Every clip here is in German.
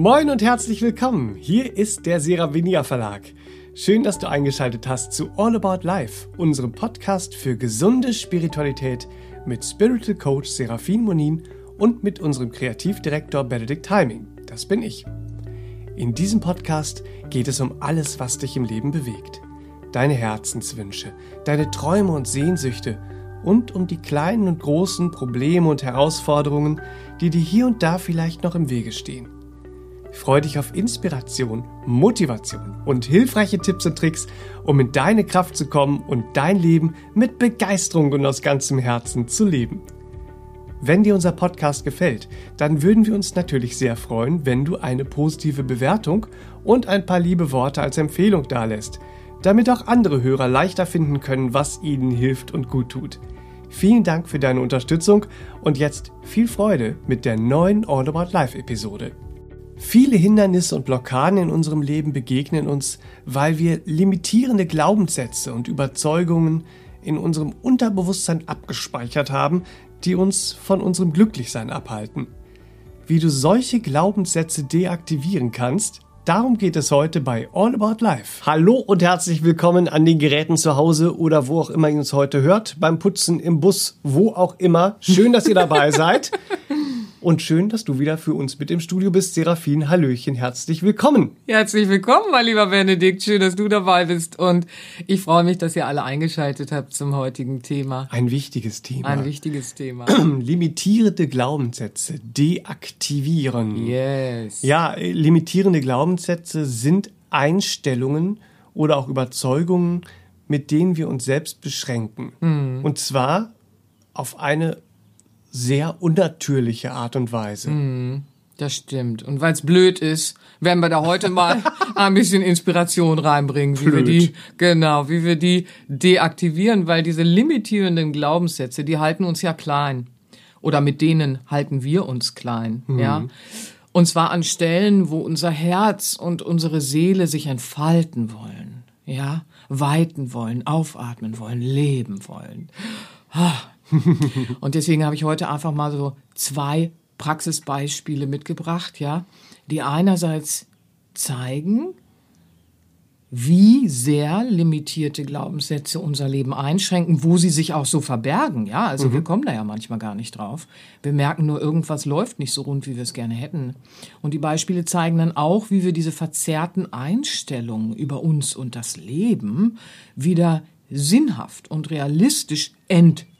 Moin und herzlich willkommen. Hier ist der Seravinia Verlag. Schön, dass du eingeschaltet hast zu All About Life, unserem Podcast für gesunde Spiritualität mit Spiritual Coach Serafin Monin und mit unserem Kreativdirektor Benedikt Timing. Das bin ich. In diesem Podcast geht es um alles, was dich im Leben bewegt. Deine Herzenswünsche, deine Träume und Sehnsüchte und um die kleinen und großen Probleme und Herausforderungen, die dir hier und da vielleicht noch im Wege stehen. Freu dich auf Inspiration, Motivation und hilfreiche Tipps und Tricks, um in deine Kraft zu kommen und dein Leben mit Begeisterung und aus ganzem Herzen zu leben. Wenn dir unser Podcast gefällt, dann würden wir uns natürlich sehr freuen, wenn du eine positive Bewertung und ein paar liebe Worte als Empfehlung dalässt, damit auch andere Hörer leichter finden können, was ihnen hilft und gut tut. Vielen Dank für deine Unterstützung und jetzt viel Freude mit der neuen All About Life Episode. Viele Hindernisse und Blockaden in unserem Leben begegnen uns, weil wir limitierende Glaubenssätze und Überzeugungen in unserem Unterbewusstsein abgespeichert haben, die uns von unserem Glücklichsein abhalten. Wie du solche Glaubenssätze deaktivieren kannst, darum geht es heute bei All About Life. Hallo und herzlich willkommen an den Geräten zu Hause oder wo auch immer ihr uns heute hört, beim Putzen, im Bus, wo auch immer. Schön, dass ihr dabei seid. Und schön, dass du wieder für uns mit im Studio bist. Serafin, Hallöchen, herzlich willkommen. Herzlich willkommen, mein lieber Benedikt. Schön, dass du dabei bist. Und ich freue mich, dass ihr alle eingeschaltet habt zum heutigen Thema. Ein wichtiges Thema. Ein wichtiges Thema. limitierende Glaubenssätze deaktivieren. Yes. Ja, limitierende Glaubenssätze sind Einstellungen oder auch Überzeugungen, mit denen wir uns selbst beschränken. Mhm. Und zwar auf eine sehr unnatürliche Art und Weise. Mhm, das stimmt. Und weil es blöd ist, werden wir da heute mal ein bisschen Inspiration reinbringen, wie Blöd. wir die, genau, wie wir die deaktivieren, weil diese limitierenden Glaubenssätze, die halten uns ja klein. Oder mit denen halten wir uns klein, ja. Und zwar an Stellen, wo unser Herz und unsere Seele sich entfalten wollen, ja, weiten wollen, aufatmen wollen, leben wollen. Und deswegen habe ich heute einfach mal so zwei Praxisbeispiele mitgebracht, ja, die einerseits zeigen, wie sehr limitierte Glaubenssätze unser Leben einschränken, wo sie sich auch so verbergen, ja, also wir kommen da ja manchmal gar nicht drauf. Wir merken nur, irgendwas läuft nicht so rund, wie wir es gerne hätten. Und die Beispiele zeigen dann auch, wie wir diese verzerrten Einstellungen über uns und das Leben wieder sinnhaft und realistisch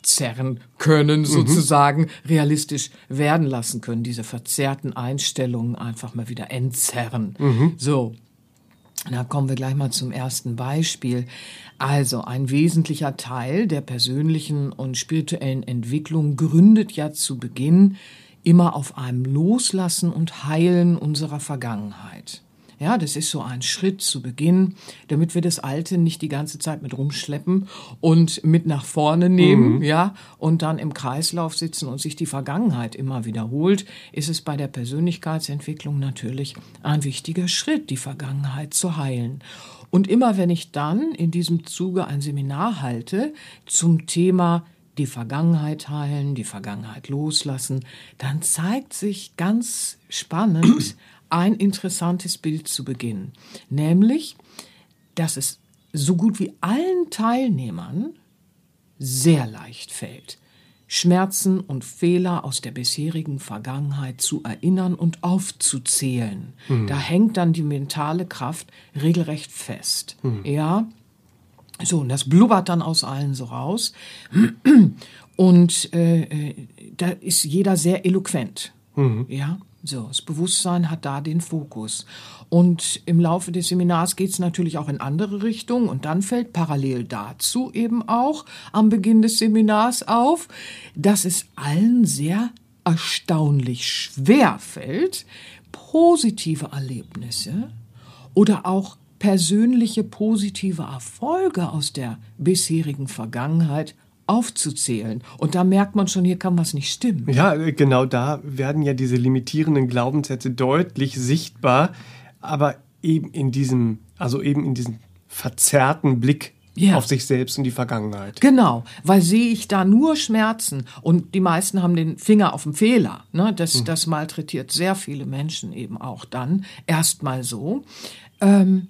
entzerren können, sozusagen realistisch werden lassen können, diese verzerrten Einstellungen einfach mal wieder entzerren. So. Da kommen wir gleich mal zum ersten Beispiel. Also ein wesentlicher Teil der persönlichen und spirituellen Entwicklung gründet ja zu Beginn immer auf einem Loslassen und Heilen unserer Vergangenheit. Ja, das ist so ein Schritt zu Beginn, damit wir das Alte nicht die ganze Zeit mit rumschleppen und mit nach vorne nehmen, ja, und dann im Kreislauf sitzen und sich die Vergangenheit immer wiederholt, ist es bei der Persönlichkeitsentwicklung natürlich ein wichtiger Schritt, die Vergangenheit zu heilen. Und immer wenn ich dann in diesem Zuge ein Seminar halte zum Thema die Vergangenheit heilen, die Vergangenheit loslassen, dann zeigt sich ganz spannend ein interessantes Bild zu Beginn, nämlich, dass es so gut wie allen Teilnehmern sehr leicht fällt, Schmerzen und Fehler aus der bisherigen Vergangenheit zu erinnern und aufzuzählen. Da hängt dann die mentale Kraft regelrecht fest. Ja, so, und das blubbert dann aus allen so raus. Und äh, äh, da ist jeder sehr eloquent. Ja, so, das Bewusstsein hat da den Fokus. Und im Laufe des Seminars geht es natürlich auch in andere Richtungen. Und dann fällt parallel dazu eben auch am Beginn des Seminars auf, dass es allen sehr erstaunlich schwer fällt, positive Erlebnisse oder auch persönliche positive Erfolge aus der bisherigen Vergangenheit aufzuzählen. Und da merkt man schon, hier kann was nicht stimmen. Ja, genau da werden ja diese limitierenden Glaubenssätze deutlich sichtbar, aber eben in diesem, also eben in diesem verzerrten Blick yeah. auf sich selbst und die Vergangenheit. Genau, weil sehe ich da nur Schmerzen und die meisten haben den Finger auf dem Fehler. Ne? Das, mhm. das malträtiert sehr viele Menschen eben auch dann erstmal so. Ähm,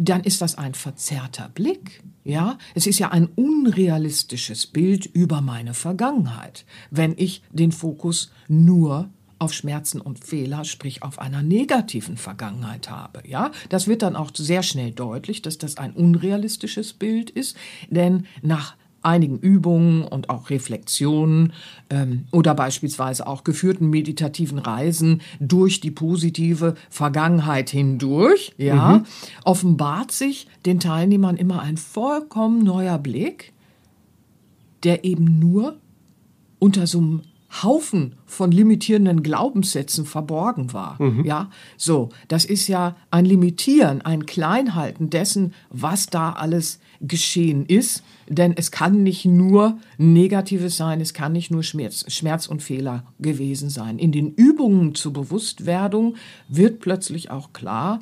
dann ist das ein verzerrter Blick. Ja, es ist ja ein unrealistisches Bild über meine Vergangenheit, wenn ich den Fokus nur auf Schmerzen und Fehler, sprich auf einer negativen Vergangenheit habe. Ja, das wird dann auch sehr schnell deutlich, dass das ein unrealistisches Bild ist, denn nach einigen Übungen und auch Reflexionen ähm, oder beispielsweise auch geführten meditativen Reisen durch die positive Vergangenheit hindurch, ja, mhm. offenbart sich den Teilnehmern immer ein vollkommen neuer Blick, der eben nur unter so einem Haufen von limitierenden Glaubenssätzen verborgen war. Mhm. Ja, so, das ist ja ein Limitieren, ein Kleinhalten dessen, was da alles geschehen ist. Denn es kann nicht nur Negatives sein, es kann nicht nur Schmerz, Schmerz und Fehler gewesen sein. In den Übungen zur Bewusstwerdung wird plötzlich auch klar,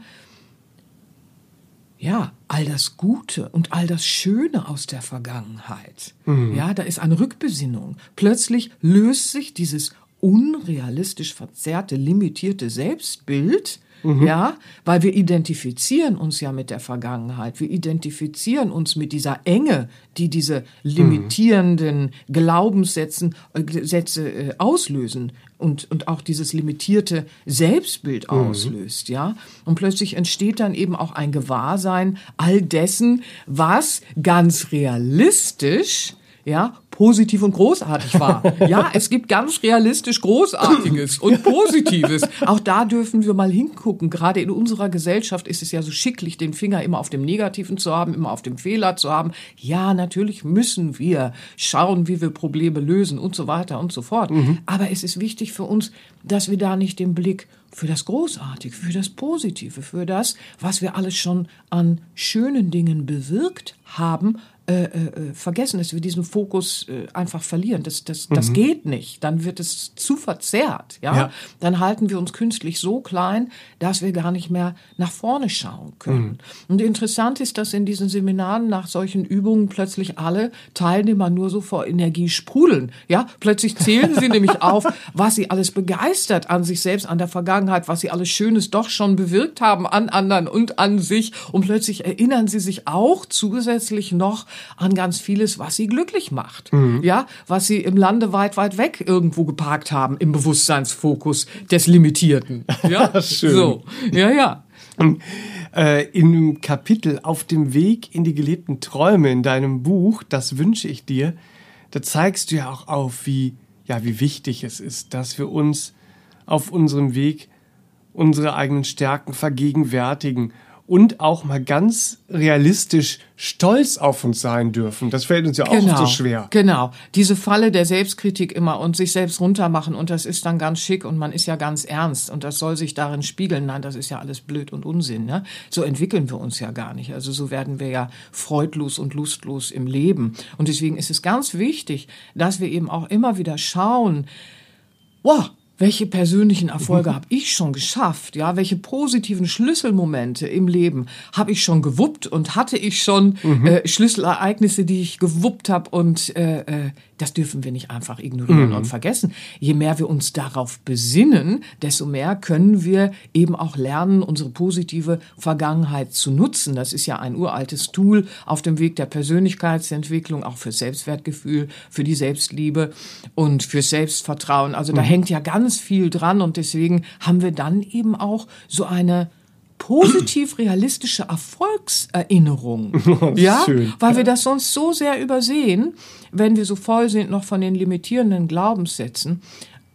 ja, all das Gute und all das Schöne aus der Vergangenheit. Mhm. Ja, da ist eine Rückbesinnung. Plötzlich löst sich dieses unrealistisch verzerrte, limitierte Selbstbild Mhm. Ja, weil wir identifizieren uns ja mit der Vergangenheit. Wir identifizieren uns mit dieser Enge, die diese limitierenden. Glaubenssätze äh, Sätze, äh, auslösen und, und auch dieses limitierte Selbstbild mhm. auslöst, ja. Und plötzlich entsteht dann eben auch ein Gewahrsein all dessen, was ganz realistisch ja, positiv und großartig war. Ja, es gibt ganz realistisch Großartiges und Positives. Auch da dürfen wir mal hingucken. Gerade in unserer Gesellschaft ist es ja so schicklich, den Finger immer auf dem Negativen zu haben, immer auf dem Fehler zu haben. Ja, natürlich müssen wir schauen, wie wir Probleme lösen und so weiter und so fort. Mhm. Aber es ist wichtig für uns, dass wir da nicht den Blick für das Großartige, für das Positive, für das, was wir alles schon an schönen Dingen bewirkt haben, äh, äh, vergessen, dass wir diesen Fokus äh, einfach verlieren. Das, das, das mhm. geht nicht. Dann wird es zu verzerrt. Ja? ja? Dann halten wir uns künstlich so klein, dass wir gar nicht mehr nach vorne schauen können. Mhm. Und interessant ist, dass in diesen Seminaren nach solchen Übungen plötzlich alle Teilnehmer nur so vor Energie sprudeln. Ja, plötzlich zählen sie nämlich auf, was sie alles begeistert an sich selbst, an der Vergangenheit, was sie alles Schönes doch schon bewirkt haben an anderen und an sich. Und plötzlich erinnern sie sich auch zusätzlich noch an ganz vieles, was sie glücklich macht. Mhm. Ja, was sie im Lande weit, weit weg irgendwo geparkt haben im Bewusstseinsfokus des Limitierten. Ja, schön. So, ja, ja. Äh, in Kapitel Auf dem Weg in die gelebten Träume in deinem Buch, das wünsche ich dir, da zeigst du ja auch auf, wie, ja, wie wichtig es ist, dass wir uns auf unserem Weg unsere eigenen Stärken vergegenwärtigen und auch mal ganz realistisch stolz auf uns sein dürfen. Das fällt uns ja auch genau, so schwer. Genau. Diese Falle der Selbstkritik immer und sich selbst runtermachen und das ist dann ganz schick und man ist ja ganz ernst und das soll sich darin spiegeln. Nein, das ist ja alles blöd und Unsinn. Ne? So entwickeln wir uns ja gar nicht. Also so werden wir ja freudlos und lustlos im Leben. Und deswegen ist es ganz wichtig, dass wir eben auch immer wieder schauen, wow, welche persönlichen Erfolge habe ich schon geschafft? Ja, welche positiven Schlüsselmomente im Leben habe ich schon gewuppt und hatte ich schon mhm. äh, Schlüsselereignisse, die ich gewuppt habe und äh, äh, das dürfen wir nicht einfach ignorieren mhm. und vergessen. Je mehr wir uns darauf besinnen, desto mehr können wir eben auch lernen, unsere positive Vergangenheit zu nutzen. Das ist ja ein uraltes Tool auf dem Weg der Persönlichkeitsentwicklung, auch für Selbstwertgefühl, für die Selbstliebe und für Selbstvertrauen. Also da mhm. hängt ja ganz viel dran und deswegen haben wir dann eben auch so eine positiv realistische Erfolgserinnerung. ja, schön. weil wir das sonst so sehr übersehen, wenn wir so voll sind noch von den limitierenden Glaubenssätzen.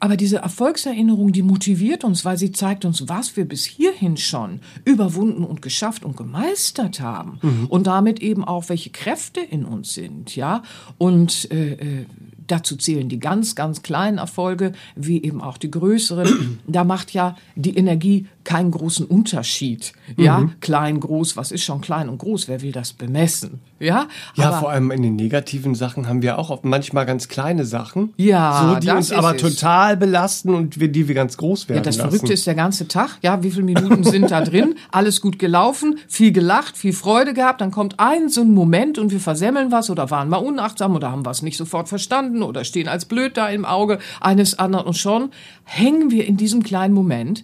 Aber diese Erfolgserinnerung, die motiviert uns, weil sie zeigt uns, was wir bis hierhin schon überwunden und geschafft und gemeistert haben. Mhm. Und damit eben auch, welche Kräfte in uns sind, ja. Und äh, äh dazu zählen die ganz, ganz kleinen Erfolge, wie eben auch die größeren. da macht ja die Energie keinen großen Unterschied. Ja, mhm. klein, groß, was ist schon klein und groß? Wer will das bemessen? Ja, ja aber, vor allem in den negativen Sachen haben wir auch manchmal ganz kleine Sachen. Ja, so, die uns aber es. total belasten und wir, die wir ganz groß werden. Ja, das lassen. Verrückte ist der ganze Tag. Ja, wie viele Minuten sind da drin? Alles gut gelaufen, viel gelacht, viel Freude gehabt. Dann kommt ein so ein Moment und wir versemmeln was oder waren mal unachtsam oder haben was nicht sofort verstanden oder stehen als blöd da im Auge eines anderen und schon hängen wir in diesem kleinen Moment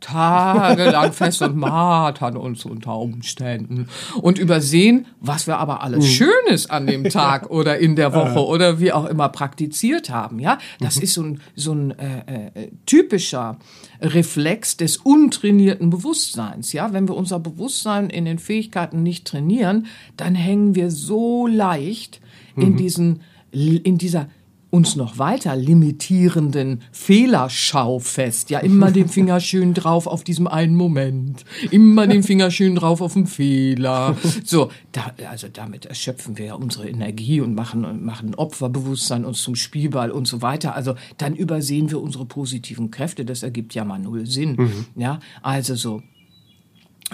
tagelang fest und martern uns unter Umständen und übersehen, was wir aber alles mhm. Schönes an dem Tag oder in der Woche oder wie auch immer praktiziert haben. Ja, das mhm. ist so ein, so ein äh, äh, typischer Reflex des untrainierten Bewusstseins. Ja, wenn wir unser Bewusstsein in den Fähigkeiten nicht trainieren, dann hängen wir so leicht in mhm. diesen in dieser uns noch weiter limitierenden Fehlerschau fest. Ja, immer den Finger schön drauf auf diesem einen Moment. Immer den Finger schön drauf auf den Fehler. So, da, also damit erschöpfen wir ja unsere Energie und machen, machen Opferbewusstsein uns zum Spielball und so weiter. Also dann übersehen wir unsere positiven Kräfte. Das ergibt ja mal null Sinn. Mhm. Ja, also so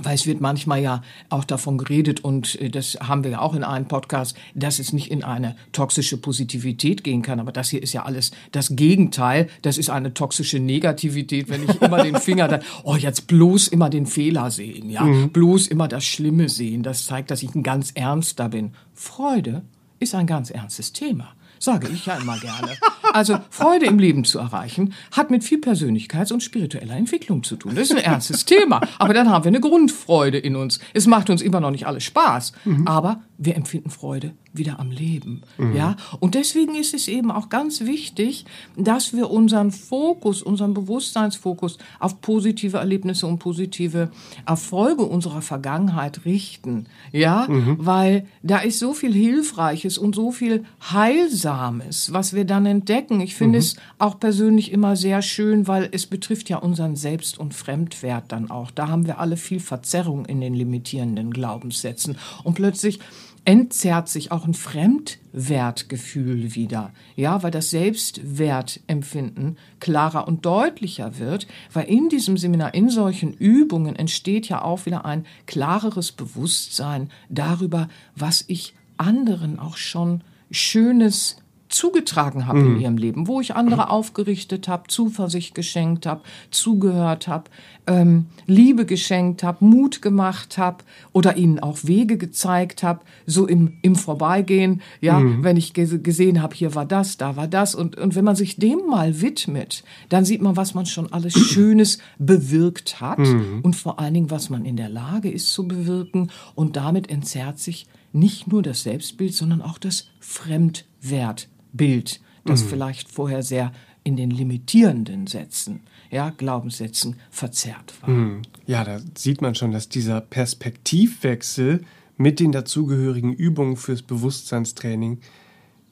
weil es wird manchmal ja auch davon geredet und äh, das haben wir ja auch in einem Podcast, dass es nicht in eine toxische Positivität gehen kann. Aber das hier ist ja alles das Gegenteil. Das ist eine toxische Negativität, wenn ich immer den Finger da, oh, jetzt bloß immer den Fehler sehen, ja, mhm. bloß immer das Schlimme sehen. Das zeigt, dass ich ein ganz ernster bin. Freude ist ein ganz ernstes Thema. Sage ich ja immer gerne. Also Freude im Leben zu erreichen, hat mit viel Persönlichkeits- und spiritueller Entwicklung zu tun. Das ist ein ernstes Thema. Aber dann haben wir eine Grundfreude in uns. Es macht uns immer noch nicht alles Spaß, mhm. aber wir empfinden Freude wieder am Leben. Mhm. Ja, und deswegen ist es eben auch ganz wichtig, dass wir unseren Fokus, unseren Bewusstseinsfokus auf positive Erlebnisse und positive Erfolge unserer Vergangenheit richten. Ja, mhm. weil da ist so viel Hilfreiches und so viel Heilsames, was wir dann entdecken. Ich finde mhm. es auch persönlich immer sehr schön, weil es betrifft ja unseren Selbst- und Fremdwert dann auch. Da haben wir alle viel Verzerrung in den limitierenden Glaubenssätzen. Und plötzlich entzerrt sich auch ein Fremdwertgefühl wieder. Ja, weil das Selbstwertempfinden klarer und deutlicher wird, weil in diesem Seminar, in solchen Übungen entsteht ja auch wieder ein klareres Bewusstsein darüber, was ich anderen auch schon Schönes zugetragen habe mhm. in ihrem Leben, wo ich andere aufgerichtet habe, Zuversicht geschenkt habe, zugehört habe, ähm, Liebe geschenkt habe, Mut gemacht habe oder ihnen auch Wege gezeigt habe, so im, im Vorbeigehen, ja, mhm. wenn ich gesehen habe, hier war das, da war das und, und wenn man sich dem mal widmet, dann sieht man, was man schon alles Schönes bewirkt hat mhm. und vor allen Dingen, was man in der Lage ist zu bewirken und damit entzerrt sich nicht nur das Selbstbild, sondern auch das Fremdwert Bild, das mhm. vielleicht vorher sehr in den limitierenden Sätzen, ja, Glaubenssätzen verzerrt war. Mhm. Ja, da sieht man schon, dass dieser Perspektivwechsel mit den dazugehörigen Übungen fürs Bewusstseinstraining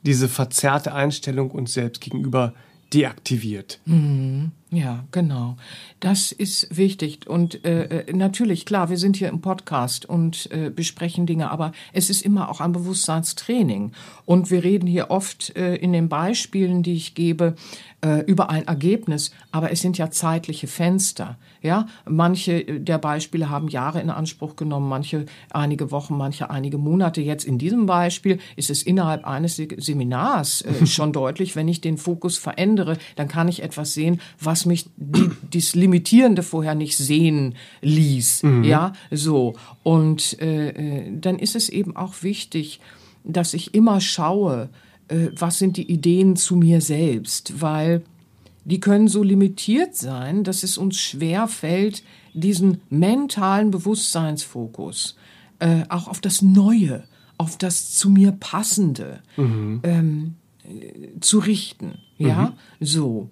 diese verzerrte Einstellung uns selbst gegenüber deaktiviert. Mhm. Ja, genau. Das ist wichtig. Und äh, äh, natürlich, klar, wir sind hier im Podcast und äh, besprechen Dinge, aber es ist immer auch ein Bewusstseinstraining. Und wir reden hier oft äh, in den Beispielen, die ich gebe, äh, über ein Ergebnis, aber es sind ja zeitliche Fenster. Ja, manche der Beispiele haben Jahre in Anspruch genommen, manche einige Wochen, manche einige Monate. Jetzt in diesem Beispiel ist es innerhalb eines Seminars äh, schon deutlich, wenn ich den Fokus verändere, dann kann ich etwas sehen, was mich die, das Limitierende vorher nicht sehen ließ. Mhm. Ja, so. Und äh, äh, dann ist es eben auch wichtig, dass ich immer schaue, äh, was sind die Ideen zu mir selbst, weil die können so limitiert sein, dass es uns schwer fällt, diesen mentalen Bewusstseinsfokus äh, auch auf das Neue, auf das zu mir passende mhm. ähm, äh, zu richten. Ja, mhm. so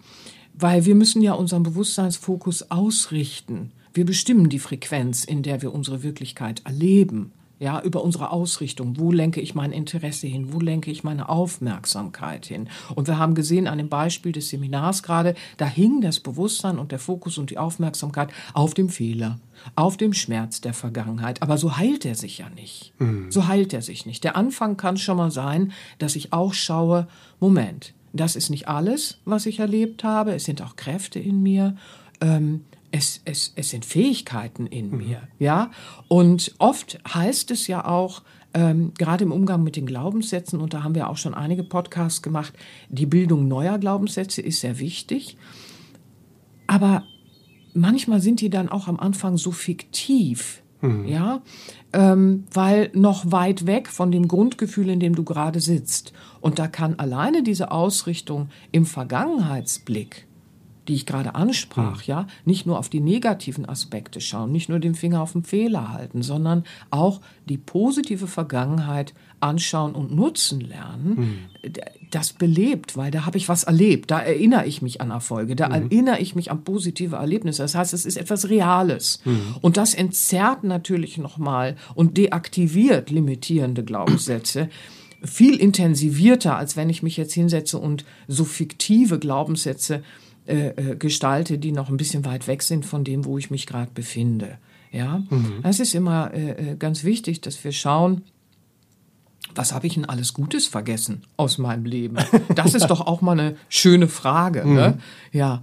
weil wir müssen ja unseren Bewusstseinsfokus ausrichten. Wir bestimmen die Frequenz, in der wir unsere Wirklichkeit erleben. Ja, über unsere Ausrichtung. Wo lenke ich mein Interesse hin? Wo lenke ich meine Aufmerksamkeit hin? Und wir haben gesehen an dem Beispiel des Seminars gerade, da hing das Bewusstsein und der Fokus und die Aufmerksamkeit auf dem Fehler, auf dem Schmerz der Vergangenheit. Aber so heilt er sich ja nicht. Mhm. So heilt er sich nicht. Der Anfang kann schon mal sein, dass ich auch schaue, Moment, das ist nicht alles, was ich erlebt habe. Es sind auch Kräfte in mir. Ähm, es, es, es sind Fähigkeiten in mhm. mir, ja. Und oft heißt es ja auch, ähm, gerade im Umgang mit den Glaubenssätzen, und da haben wir auch schon einige Podcasts gemacht, die Bildung neuer Glaubenssätze ist sehr wichtig. Aber manchmal sind die dann auch am Anfang so fiktiv, mhm. ja, ähm, weil noch weit weg von dem Grundgefühl, in dem du gerade sitzt. Und da kann alleine diese Ausrichtung im Vergangenheitsblick die ich gerade ansprach, hm. ja, nicht nur auf die negativen Aspekte schauen, nicht nur den Finger auf den Fehler halten, sondern auch die positive Vergangenheit anschauen und nutzen lernen, hm. das belebt, weil da habe ich was erlebt, da erinnere ich mich an Erfolge, da hm. erinnere ich mich an positive Erlebnisse. Das heißt, es ist etwas Reales. Hm. Und das entzerrt natürlich nochmal und deaktiviert limitierende Glaubenssätze viel intensivierter, als wenn ich mich jetzt hinsetze und so fiktive Glaubenssätze äh, äh, gestalte, die noch ein bisschen weit weg sind von dem, wo ich mich gerade befinde. Ja, mhm. es ist immer äh, äh, ganz wichtig, dass wir schauen, was habe ich denn alles Gutes vergessen aus meinem Leben? Das ist doch auch mal eine schöne Frage. Ne? Mhm. Ja,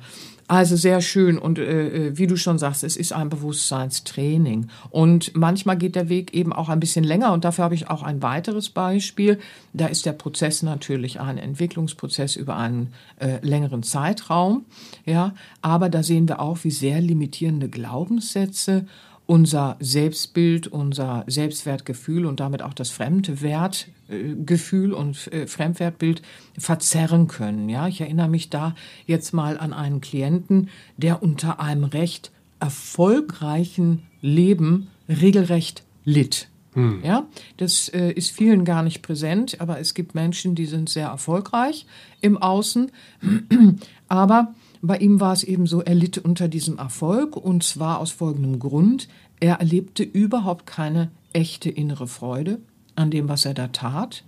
also sehr schön und äh, äh, wie du schon sagst, es ist ein Bewusstseinstraining und manchmal geht der Weg eben auch ein bisschen länger und dafür habe ich auch ein weiteres Beispiel. Da ist der Prozess natürlich ein Entwicklungsprozess über einen äh, längeren Zeitraum, ja, aber da sehen wir auch, wie sehr limitierende Glaubenssätze unser Selbstbild, unser Selbstwertgefühl und damit auch das Fremdwertgefühl und äh, Fremdwertbild verzerren können. Ja, ich erinnere mich da jetzt mal an einen Klienten, der unter einem recht erfolgreichen Leben regelrecht litt. Hm. Ja, das äh, ist vielen gar nicht präsent, aber es gibt Menschen, die sind sehr erfolgreich im Außen, aber bei ihm war es eben so, er litt unter diesem Erfolg und zwar aus folgendem Grund. Er erlebte überhaupt keine echte innere Freude an dem, was er da tat.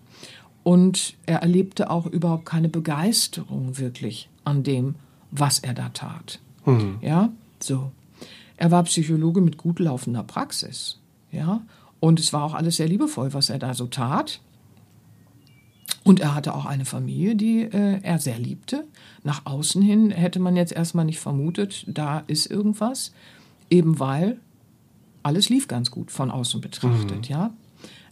Und er erlebte auch überhaupt keine Begeisterung wirklich an dem, was er da tat. Mhm. Ja, so. Er war Psychologe mit gut laufender Praxis. Ja, und es war auch alles sehr liebevoll, was er da so tat. Und er hatte auch eine Familie, die äh, er sehr liebte. Nach außen hin hätte man jetzt erstmal nicht vermutet, da ist irgendwas, eben weil alles lief ganz gut von außen betrachtet, mhm. ja.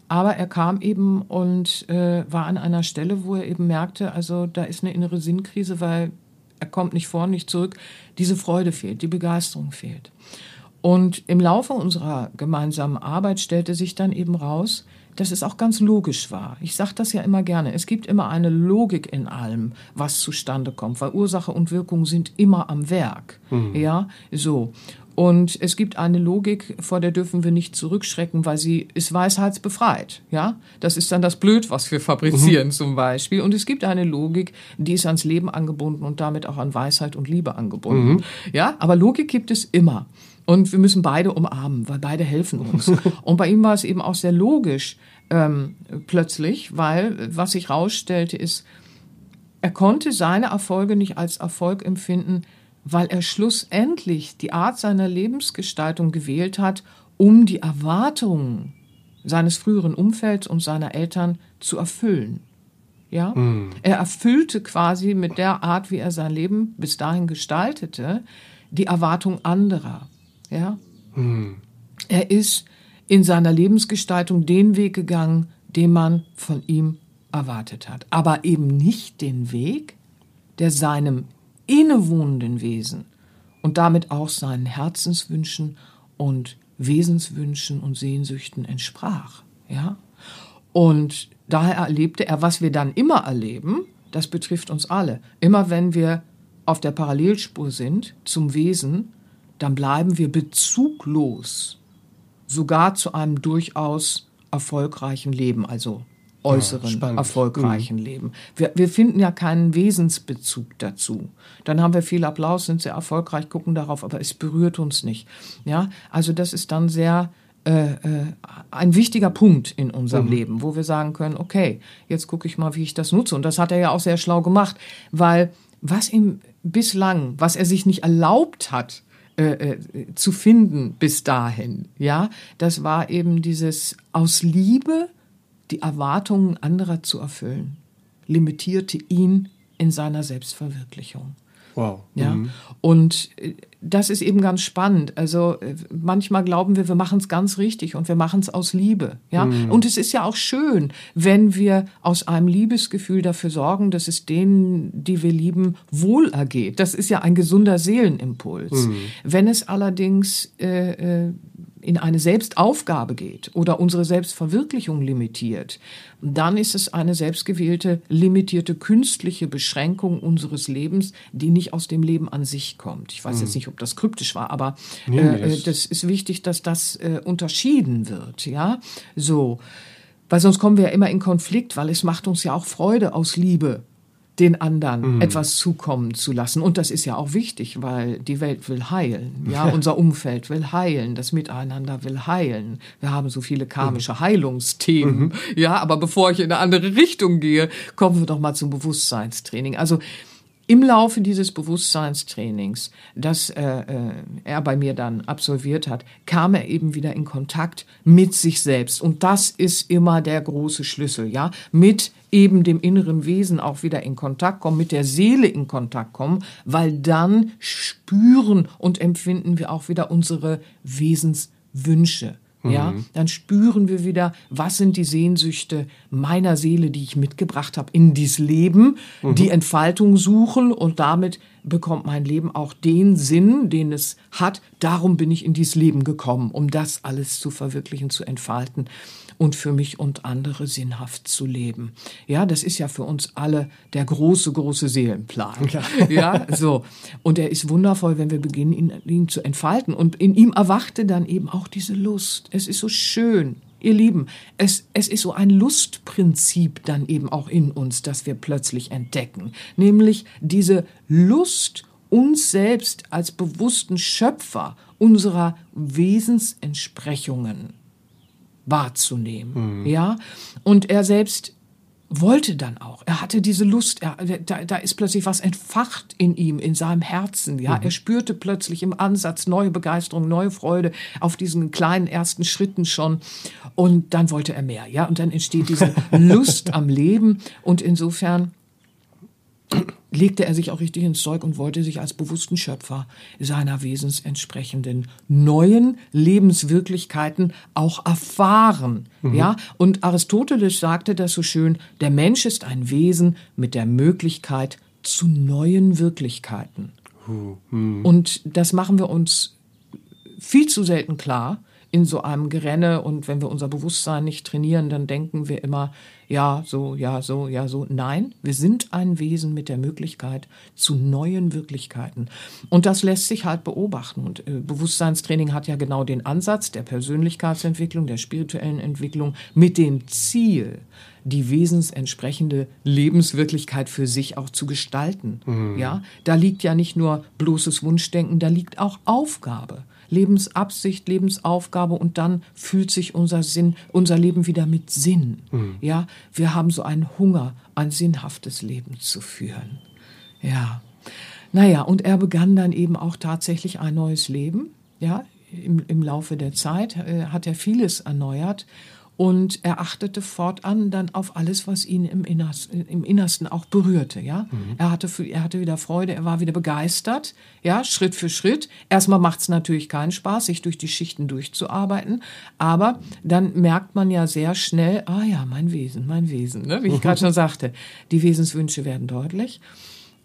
Aber er kam eben und äh, war an einer Stelle, wo er eben merkte, also da ist eine innere Sinnkrise, weil er kommt nicht vor, nicht zurück. Diese Freude fehlt, die Begeisterung fehlt. Und im Laufe unserer gemeinsamen Arbeit stellte sich dann eben raus, dass es auch ganz logisch war. Ich sage das ja immer gerne. Es gibt immer eine Logik in allem, was zustande kommt, weil Ursache und Wirkung sind immer am Werk. Mhm. Ja, so. Und es gibt eine Logik, vor der dürfen wir nicht zurückschrecken, weil sie ist weisheitsbefreit. Ja, das ist dann das Blöd, was wir fabrizieren mhm. zum Beispiel. Und es gibt eine Logik, die ist ans Leben angebunden und damit auch an Weisheit und Liebe angebunden. Mhm. Ja, aber Logik gibt es immer. Und wir müssen beide umarmen, weil beide helfen uns. und bei ihm war es eben auch sehr logisch ähm, plötzlich, weil was sich rausstellte ist, er konnte seine Erfolge nicht als Erfolg empfinden, weil er schlussendlich die Art seiner Lebensgestaltung gewählt hat, um die Erwartungen seines früheren Umfelds und seiner Eltern zu erfüllen. Ja, mm. er erfüllte quasi mit der Art, wie er sein Leben bis dahin gestaltete, die Erwartung anderer. Ja? Mhm. Er ist in seiner Lebensgestaltung den Weg gegangen, den man von ihm erwartet hat. Aber eben nicht den Weg, der seinem innewohnenden Wesen und damit auch seinen Herzenswünschen und Wesenswünschen und Sehnsüchten entsprach. Ja? Und daher erlebte er, was wir dann immer erleben, das betrifft uns alle. Immer wenn wir auf der Parallelspur sind zum Wesen, dann bleiben wir bezuglos, sogar zu einem durchaus erfolgreichen Leben, also äußeren, ja, erfolgreichen mhm. Leben. Wir, wir finden ja keinen Wesensbezug dazu. Dann haben wir viel Applaus, sind sehr erfolgreich, gucken darauf, aber es berührt uns nicht. Ja, also das ist dann sehr äh, äh, ein wichtiger Punkt in unserem mhm. Leben, wo wir sagen können, okay, jetzt gucke ich mal, wie ich das nutze. Und das hat er ja auch sehr schlau gemacht, weil was ihm bislang, was er sich nicht erlaubt hat, äh, äh, zu finden bis dahin. Ja, das war eben dieses aus Liebe die Erwartungen anderer zu erfüllen, limitierte ihn in seiner Selbstverwirklichung. Wow. Ja. Mhm. Und äh, das ist eben ganz spannend. Also äh, manchmal glauben wir, wir machen es ganz richtig und wir machen es aus Liebe. Ja. Mhm. Und es ist ja auch schön, wenn wir aus einem Liebesgefühl dafür sorgen, dass es denen, die wir lieben, wohl ergeht. Das ist ja ein gesunder Seelenimpuls. Mhm. Wenn es allerdings äh, äh in eine Selbstaufgabe geht oder unsere Selbstverwirklichung limitiert, dann ist es eine selbstgewählte, limitierte, künstliche Beschränkung unseres Lebens, die nicht aus dem Leben an sich kommt. Ich weiß hm. jetzt nicht, ob das kryptisch war, aber nee, äh, das ist wichtig, dass das äh, unterschieden wird. Ja, so. Weil sonst kommen wir ja immer in Konflikt, weil es macht uns ja auch Freude aus Liebe den anderen mhm. etwas zukommen zu lassen. Und das ist ja auch wichtig, weil die Welt will heilen. Ja, unser Umfeld will heilen, das Miteinander will heilen. Wir haben so viele karmische mhm. Heilungsthemen. Mhm. Ja, aber bevor ich in eine andere Richtung gehe, kommen wir doch mal zum Bewusstseinstraining. Also im Laufe dieses Bewusstseinstrainings, das äh, äh, er bei mir dann absolviert hat, kam er eben wieder in Kontakt mit sich selbst. Und das ist immer der große Schlüssel, ja, mit eben dem inneren Wesen auch wieder in Kontakt kommen, mit der Seele in Kontakt kommen, weil dann spüren und empfinden wir auch wieder unsere Wesenswünsche. Ja, mhm. dann spüren wir wieder, was sind die Sehnsüchte meiner Seele, die ich mitgebracht habe in dieses Leben, mhm. die Entfaltung suchen und damit bekommt mein Leben auch den Sinn, den es hat. Darum bin ich in dieses Leben gekommen, um das alles zu verwirklichen, zu entfalten und für mich und andere sinnhaft zu leben. Ja, das ist ja für uns alle der große, große Seelenplan. Ja, ja so. Und er ist wundervoll, wenn wir beginnen, ihn, ihn zu entfalten. Und in ihm erwachte dann eben auch diese Lust. Es ist so schön, Ihr Lieben, es, es ist so ein Lustprinzip dann eben auch in uns, das wir plötzlich entdecken. Nämlich diese Lust, uns selbst als bewussten Schöpfer unserer Wesensentsprechungen wahrzunehmen. Mhm. Ja, und er selbst wollte dann auch. Er hatte diese Lust. Er, da, da ist plötzlich was entfacht in ihm, in seinem Herzen. Ja, mhm. er spürte plötzlich im Ansatz neue Begeisterung, neue Freude auf diesen kleinen ersten Schritten schon. Und dann wollte er mehr. Ja, und dann entsteht diese Lust am Leben. Und insofern legte er sich auch richtig ins Zeug und wollte sich als bewussten Schöpfer seiner wesensentsprechenden neuen Lebenswirklichkeiten auch erfahren. Mhm. Ja, und Aristoteles sagte das so schön, der Mensch ist ein Wesen mit der Möglichkeit zu neuen Wirklichkeiten. Mhm. Und das machen wir uns viel zu selten klar in so einem Gerenne und wenn wir unser Bewusstsein nicht trainieren, dann denken wir immer, ja, so, ja, so, ja, so. Nein, wir sind ein Wesen mit der Möglichkeit zu neuen Wirklichkeiten. Und das lässt sich halt beobachten. Und äh, Bewusstseinstraining hat ja genau den Ansatz der Persönlichkeitsentwicklung, der spirituellen Entwicklung mit dem Ziel, die wesensentsprechende Lebenswirklichkeit für sich auch zu gestalten. Mhm. Ja, da liegt ja nicht nur bloßes Wunschdenken, da liegt auch Aufgabe. Lebensabsicht, Lebensaufgabe und dann fühlt sich unser Sinn, unser Leben wieder mit Sinn. Mhm. Ja, wir haben so einen Hunger, ein sinnhaftes Leben zu führen. Ja. Naja, und er begann dann eben auch tatsächlich ein neues Leben. Ja, im, im Laufe der Zeit äh, hat er vieles erneuert und er achtete fortan dann auf alles, was ihn im Innersten, im Innersten auch berührte. Ja, mhm. er hatte er hatte wieder Freude, er war wieder begeistert. Ja, Schritt für Schritt. Erstmal macht es natürlich keinen Spaß, sich durch die Schichten durchzuarbeiten, aber dann merkt man ja sehr schnell, ah ja, mein Wesen, mein Wesen, ne? wie ich gerade schon sagte, die Wesenswünsche werden deutlich.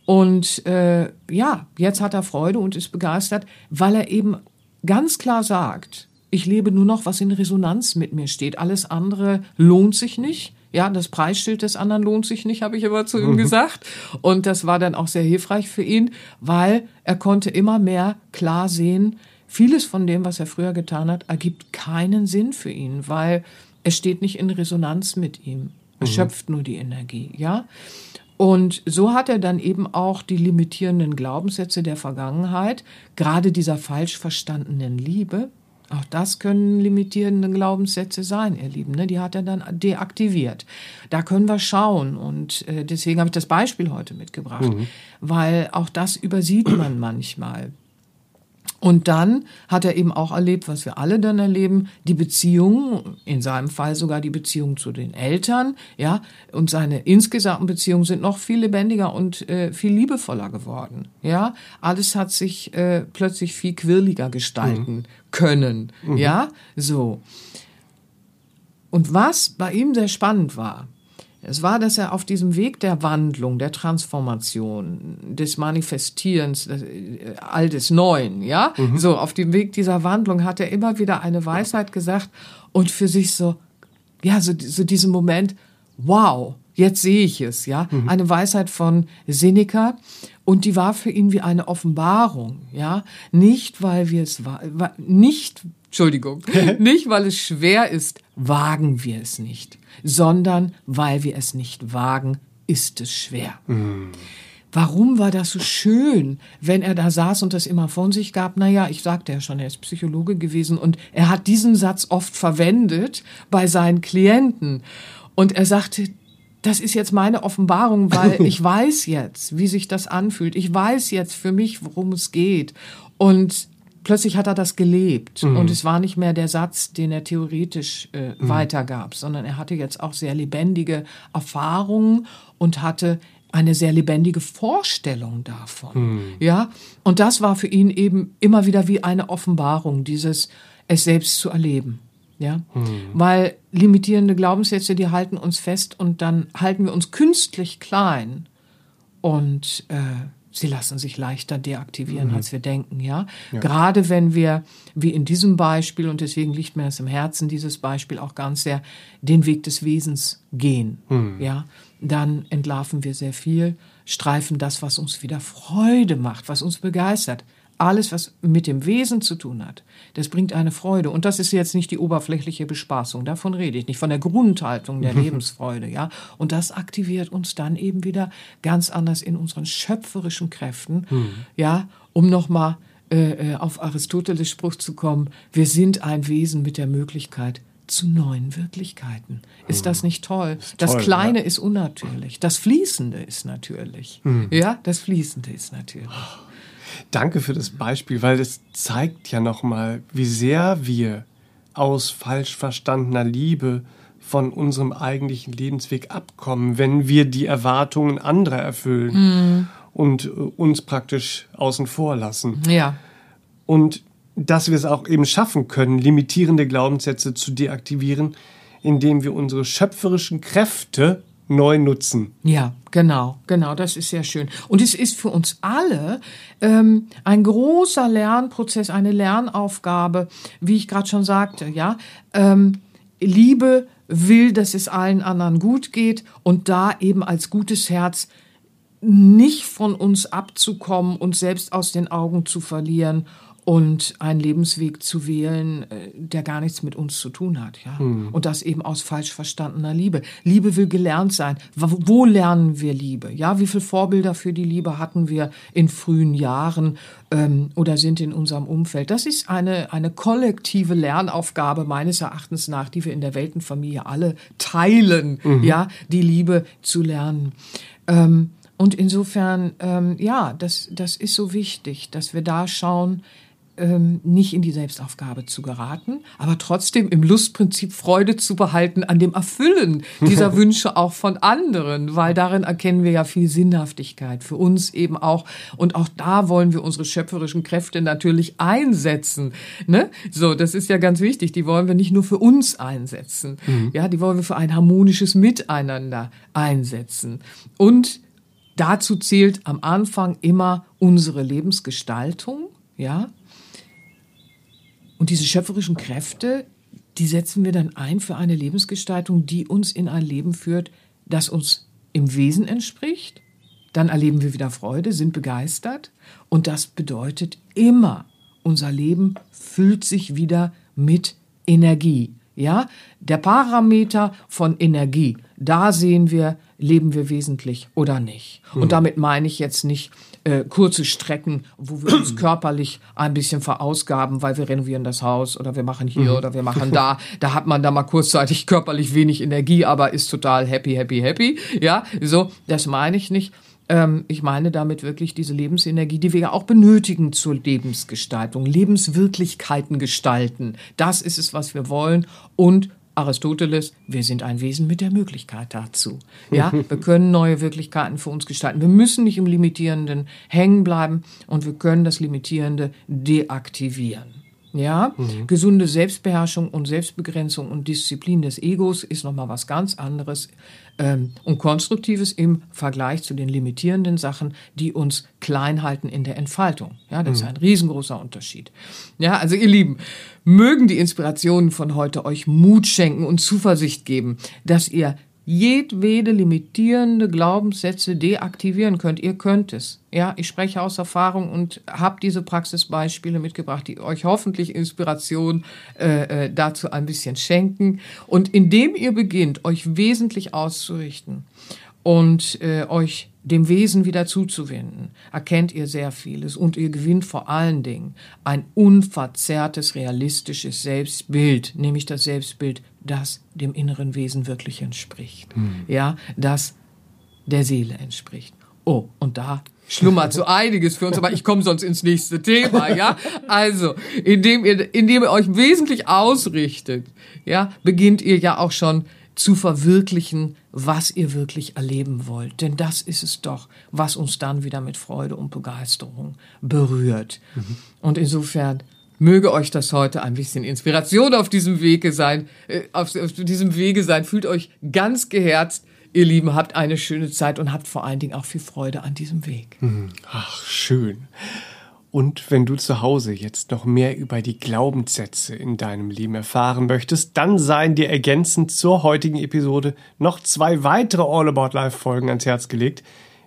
Und äh, ja, jetzt hat er Freude und ist begeistert, weil er eben ganz klar sagt, ich lebe nur noch, was in Resonanz mit mir steht. Alles andere lohnt sich nicht. Ja, das Preisschild des anderen lohnt sich nicht, habe ich aber zu ihm mhm. gesagt. Und das war dann auch sehr hilfreich für ihn, weil er konnte immer mehr klar sehen, vieles von dem, was er früher getan hat, ergibt keinen Sinn für ihn, weil es steht nicht in Resonanz mit ihm. Es mhm. schöpft nur die Energie, ja. Und so hat er dann eben auch die limitierenden Glaubenssätze der Vergangenheit, gerade dieser falsch verstandenen Liebe, auch das können limitierende Glaubenssätze sein, ihr Lieben. Ne? Die hat er dann deaktiviert. Da können wir schauen. Und äh, deswegen habe ich das Beispiel heute mitgebracht, mhm. weil auch das übersieht man manchmal. Und dann hat er eben auch erlebt, was wir alle dann erleben, die Beziehung, in seinem Fall sogar die Beziehung zu den Eltern, ja, und seine insgesamten Beziehungen sind noch viel lebendiger und äh, viel liebevoller geworden, ja. Alles hat sich äh, plötzlich viel quirliger gestalten mhm. können, mhm. ja, so. Und was bei ihm sehr spannend war, es war, dass er auf diesem Weg der Wandlung, der Transformation, des Manifestierens, äh, all des Neuen, ja, mhm. so auf dem Weg dieser Wandlung hat er immer wieder eine Weisheit gesagt und für sich so, ja, so, so diesen Moment, wow, jetzt sehe ich es, ja, mhm. eine Weisheit von Seneca und die war für ihn wie eine Offenbarung, ja, nicht weil wir es war, nicht Entschuldigung, nicht weil es schwer ist, wagen wir es nicht, sondern weil wir es nicht wagen, ist es schwer. Mm. Warum war das so schön, wenn er da saß und das immer von sich gab? Naja, ich sagte ja schon, er ist Psychologe gewesen und er hat diesen Satz oft verwendet bei seinen Klienten. Und er sagte, das ist jetzt meine Offenbarung, weil ich weiß jetzt, wie sich das anfühlt. Ich weiß jetzt für mich, worum es geht. Und plötzlich hat er das gelebt mhm. und es war nicht mehr der Satz, den er theoretisch äh, mhm. weitergab, sondern er hatte jetzt auch sehr lebendige Erfahrungen und hatte eine sehr lebendige Vorstellung davon. Mhm. Ja, und das war für ihn eben immer wieder wie eine Offenbarung, dieses es selbst zu erleben. Ja, mhm. weil limitierende Glaubenssätze, die halten uns fest und dann halten wir uns künstlich klein und äh, sie lassen sich leichter deaktivieren, mhm. als wir denken, ja? ja? Gerade wenn wir, wie in diesem Beispiel, und deswegen liegt mir das im Herzen, dieses Beispiel auch ganz sehr, den Weg des Wesens gehen, mhm. ja? Dann entlarven wir sehr viel, streifen das, was uns wieder Freude macht, was uns begeistert alles, was mit dem Wesen zu tun hat, das bringt eine Freude. Und das ist jetzt nicht die oberflächliche Bespaßung, davon rede ich nicht, von der Grundhaltung der Lebensfreude, ja. Und das aktiviert uns dann eben wieder ganz anders in unseren schöpferischen Kräften, mhm. ja, um nochmal äh, äh, auf Aristoteles Spruch zu kommen, wir sind ein Wesen mit der Möglichkeit, zu neuen Wirklichkeiten. Ist das hm. nicht toll? Ist das toll, Kleine ja. ist unnatürlich. Das Fließende ist natürlich. Mhm. Ja, das Fließende ist natürlich. Danke für das Beispiel, weil es zeigt ja nochmal, wie sehr wir aus falsch verstandener Liebe von unserem eigentlichen Lebensweg abkommen, wenn wir die Erwartungen anderer erfüllen mm. und äh, uns praktisch außen vor lassen. Ja. Und dass wir es auch eben schaffen können, limitierende Glaubenssätze zu deaktivieren, indem wir unsere schöpferischen Kräfte neu nutzen. Ja, genau, genau, das ist sehr schön. Und es ist für uns alle ähm, ein großer Lernprozess, eine Lernaufgabe, wie ich gerade schon sagte, ja. Ähm, Liebe will, dass es allen anderen gut geht und da eben als gutes Herz nicht von uns abzukommen, uns selbst aus den Augen zu verlieren und einen Lebensweg zu wählen, äh, der gar nichts mit uns zu tun hat, ja. Mhm. Und das eben aus falsch verstandener Liebe. Liebe will gelernt sein. Wo lernen wir Liebe? Ja, wie viele Vorbilder für die Liebe hatten wir in frühen Jahren ähm, oder sind in unserem Umfeld? Das ist eine eine kollektive Lernaufgabe meines Erachtens nach, die wir in der Weltenfamilie alle teilen, mhm. ja, die Liebe zu lernen. Ähm, und insofern, ähm, ja, das, das ist so wichtig, dass wir da schauen, ähm, nicht in die Selbstaufgabe zu geraten, aber trotzdem im Lustprinzip Freude zu behalten an dem Erfüllen dieser Wünsche auch von anderen, weil darin erkennen wir ja viel Sinnhaftigkeit für uns eben auch. Und auch da wollen wir unsere schöpferischen Kräfte natürlich einsetzen. Ne? So, das ist ja ganz wichtig. Die wollen wir nicht nur für uns einsetzen. Mhm. Ja, die wollen wir für ein harmonisches Miteinander einsetzen. Und dazu zählt am Anfang immer unsere Lebensgestaltung. Ja, und diese schöpferischen Kräfte, die setzen wir dann ein für eine Lebensgestaltung, die uns in ein Leben führt, das uns im Wesen entspricht. Dann erleben wir wieder Freude, sind begeistert. Und das bedeutet immer, unser Leben füllt sich wieder mit Energie. Ja, der Parameter von Energie, da sehen wir, leben wir wesentlich oder nicht. Und hm. damit meine ich jetzt nicht äh, kurze Strecken, wo wir uns körperlich ein bisschen verausgaben, weil wir renovieren das Haus oder wir machen hier mhm. oder wir machen da. Da hat man da mal kurzzeitig körperlich wenig Energie, aber ist total happy, happy, happy. Ja, so, das meine ich nicht. Ähm, ich meine damit wirklich diese Lebensenergie, die wir ja auch benötigen zur Lebensgestaltung, Lebenswirklichkeiten gestalten. Das ist es, was wir wollen und Aristoteles, wir sind ein Wesen mit der Möglichkeit dazu. Ja, wir können neue Wirklichkeiten für uns gestalten. Wir müssen nicht im Limitierenden hängen bleiben und wir können das Limitierende deaktivieren. Ja, mhm. gesunde Selbstbeherrschung und Selbstbegrenzung und Disziplin des Egos ist nochmal was ganz anderes ähm, und Konstruktives im Vergleich zu den limitierenden Sachen, die uns klein halten in der Entfaltung. Ja, das mhm. ist ein riesengroßer Unterschied. Ja, also ihr Lieben, mögen die Inspirationen von heute euch Mut schenken und Zuversicht geben, dass ihr jedwede limitierende Glaubenssätze deaktivieren könnt. Ihr könnt es. Ja, ich spreche aus Erfahrung und habe diese Praxisbeispiele mitgebracht, die euch hoffentlich Inspiration äh, äh, dazu ein bisschen schenken. Und indem ihr beginnt, euch wesentlich auszurichten und äh, euch dem Wesen wieder zuzuwenden, erkennt ihr sehr vieles und ihr gewinnt vor allen Dingen ein unverzerrtes, realistisches Selbstbild, nämlich das Selbstbild, das dem inneren Wesen wirklich entspricht. Mhm. Ja, das der Seele entspricht. Oh, und da schlummert so einiges für uns, aber ich komme sonst ins nächste Thema, ja? Also, indem ihr, indem ihr euch wesentlich ausrichtet, ja, beginnt ihr ja auch schon zu verwirklichen, was ihr wirklich erleben wollt. Denn das ist es doch, was uns dann wieder mit Freude und Begeisterung berührt. Mhm. Und insofern möge euch das heute ein bisschen Inspiration auf diesem Wege sein, äh, auf, auf diesem Wege sein. Fühlt euch ganz geherzt. Ihr Lieben, habt eine schöne Zeit und habt vor allen Dingen auch viel Freude an diesem Weg. Mhm. Ach, schön. Und wenn du zu Hause jetzt noch mehr über die Glaubenssätze in deinem Leben erfahren möchtest, dann seien dir ergänzend zur heutigen Episode noch zwei weitere All About Life Folgen ans Herz gelegt,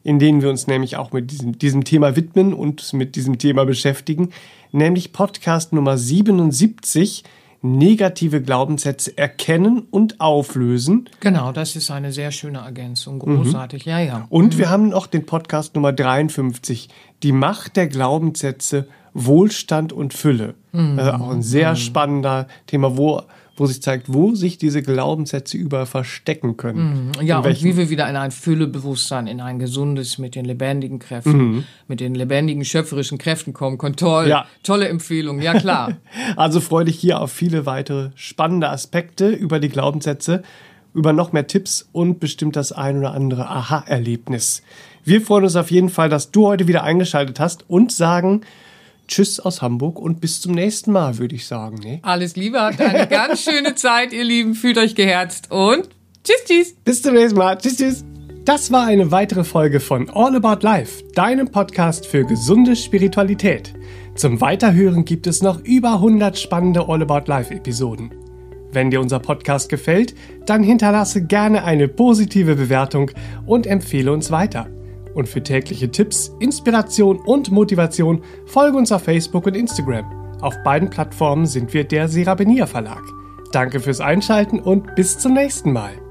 in denen wir uns nämlich auch mit diesem, diesem Thema widmen und mit diesem Thema beschäftigen, nämlich Podcast Nummer 77, negative Glaubenssätze erkennen und auflösen. Genau, das ist eine sehr schöne Ergänzung. Großartig, mhm. ja, ja. Und mhm. wir haben noch den Podcast Nummer 53, die Macht der Glaubenssätze, Wohlstand und Fülle. Mhm. Also auch ein sehr mhm. spannender Thema, wo wo sich zeigt, wo sich diese Glaubenssätze über verstecken können. Mhm. Ja, und wie wir wieder in ein Füllebewusstsein, in ein gesundes, mit den lebendigen Kräften, mhm. mit den lebendigen, schöpferischen Kräften kommen können. Toll, ja. tolle Empfehlung, ja klar. also freue dich hier auf viele weitere spannende Aspekte über die Glaubenssätze, über noch mehr Tipps und bestimmt das ein oder andere Aha-Erlebnis. Wir freuen uns auf jeden Fall, dass du heute wieder eingeschaltet hast und sagen, Tschüss aus Hamburg und bis zum nächsten Mal, würde ich sagen. Ne? Alles Liebe, habt eine ganz schöne Zeit, ihr Lieben. Fühlt euch geherzt und tschüss, tschüss. Bis zum nächsten Mal. Tschüss, tschüss. Das war eine weitere Folge von All About Life, deinem Podcast für gesunde Spiritualität. Zum Weiterhören gibt es noch über 100 spannende All About Life Episoden. Wenn dir unser Podcast gefällt, dann hinterlasse gerne eine positive Bewertung und empfehle uns weiter. Und für tägliche Tipps, Inspiration und Motivation folge uns auf Facebook und Instagram. Auf beiden Plattformen sind wir der Serabenia Verlag. Danke fürs Einschalten und bis zum nächsten Mal.